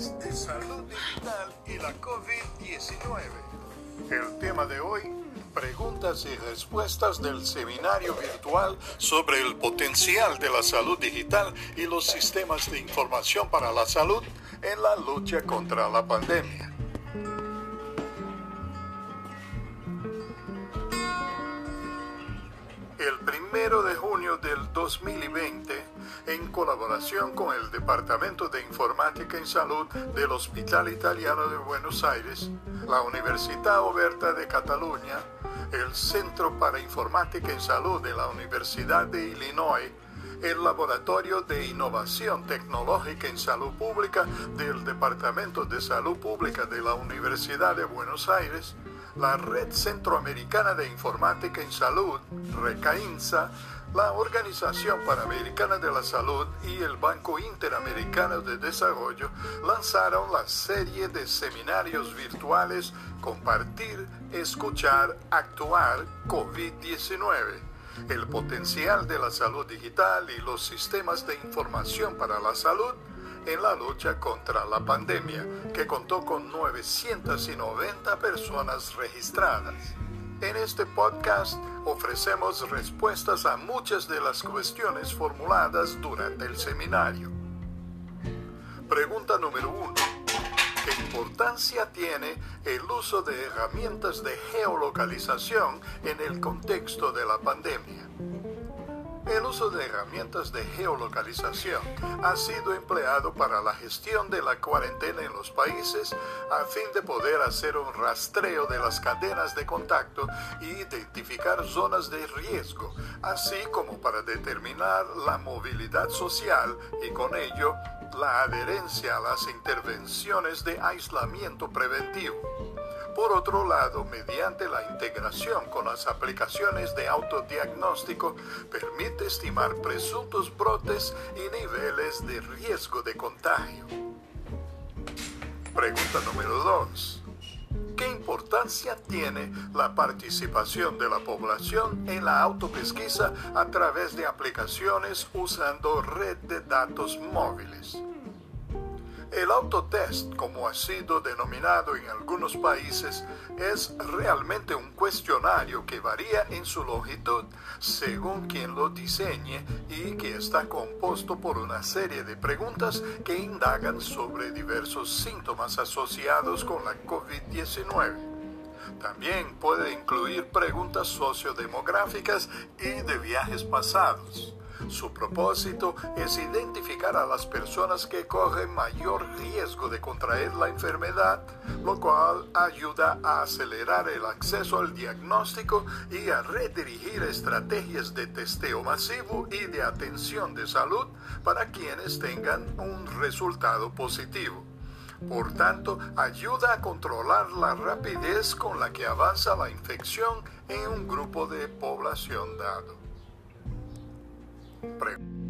temas de salud digital y la COVID-19. El tema de hoy, preguntas y respuestas del seminario virtual sobre el potencial de la salud digital y los sistemas de información para la salud en la lucha contra la pandemia. El primero de junio del 2020, en colaboración con el Departamento de Informática en Salud del Hospital Italiano de Buenos Aires, la Universidad Oberta de Cataluña, el Centro para Informática en Salud de la Universidad de Illinois, el Laboratorio de Innovación Tecnológica en Salud Pública del Departamento de Salud Pública de la Universidad de Buenos Aires, la Red Centroamericana de Informática en Salud, RECAINSA, la Organización Panamericana de la Salud y el Banco Interamericano de Desarrollo lanzaron la serie de seminarios virtuales Compartir, Escuchar, Actuar COVID-19 el potencial de la salud digital y los sistemas de información para la salud en la lucha contra la pandemia, que contó con 990 personas registradas. En este podcast ofrecemos respuestas a muchas de las cuestiones formuladas durante el seminario. Pregunta número 1. ¿Qué importancia tiene el uso de herramientas de geolocalización en el contexto de la pandemia? El uso de herramientas de geolocalización ha sido empleado para la gestión de la cuarentena en los países a fin de poder hacer un rastreo de las cadenas de contacto y identificar zonas de riesgo, así como para determinar la movilidad social y con ello la adherencia a las intervenciones de aislamiento preventivo. Por otro lado, mediante la integración con las aplicaciones de autodiagnóstico, permite estimar presuntos brotes y niveles de riesgo de contagio. Pregunta número 2. ¿Qué importancia tiene la participación de la población en la autopesquisa a través de aplicaciones usando red de datos móviles? El autotest, como ha sido denominado en algunos países, es realmente un cuestionario que varía en su longitud según quien lo diseñe y que está compuesto por una serie de preguntas que indagan sobre diversos síntomas asociados con la COVID-19. También puede incluir preguntas sociodemográficas y de viajes pasados. Su propósito es identificar a las personas que corren mayor riesgo de contraer la enfermedad, lo cual ayuda a acelerar el acceso al diagnóstico y a redirigir estrategias de testeo masivo y de atención de salud para quienes tengan un resultado positivo. Por tanto, ayuda a controlar la rapidez con la que avanza la infección en un grupo de población dado. Prego.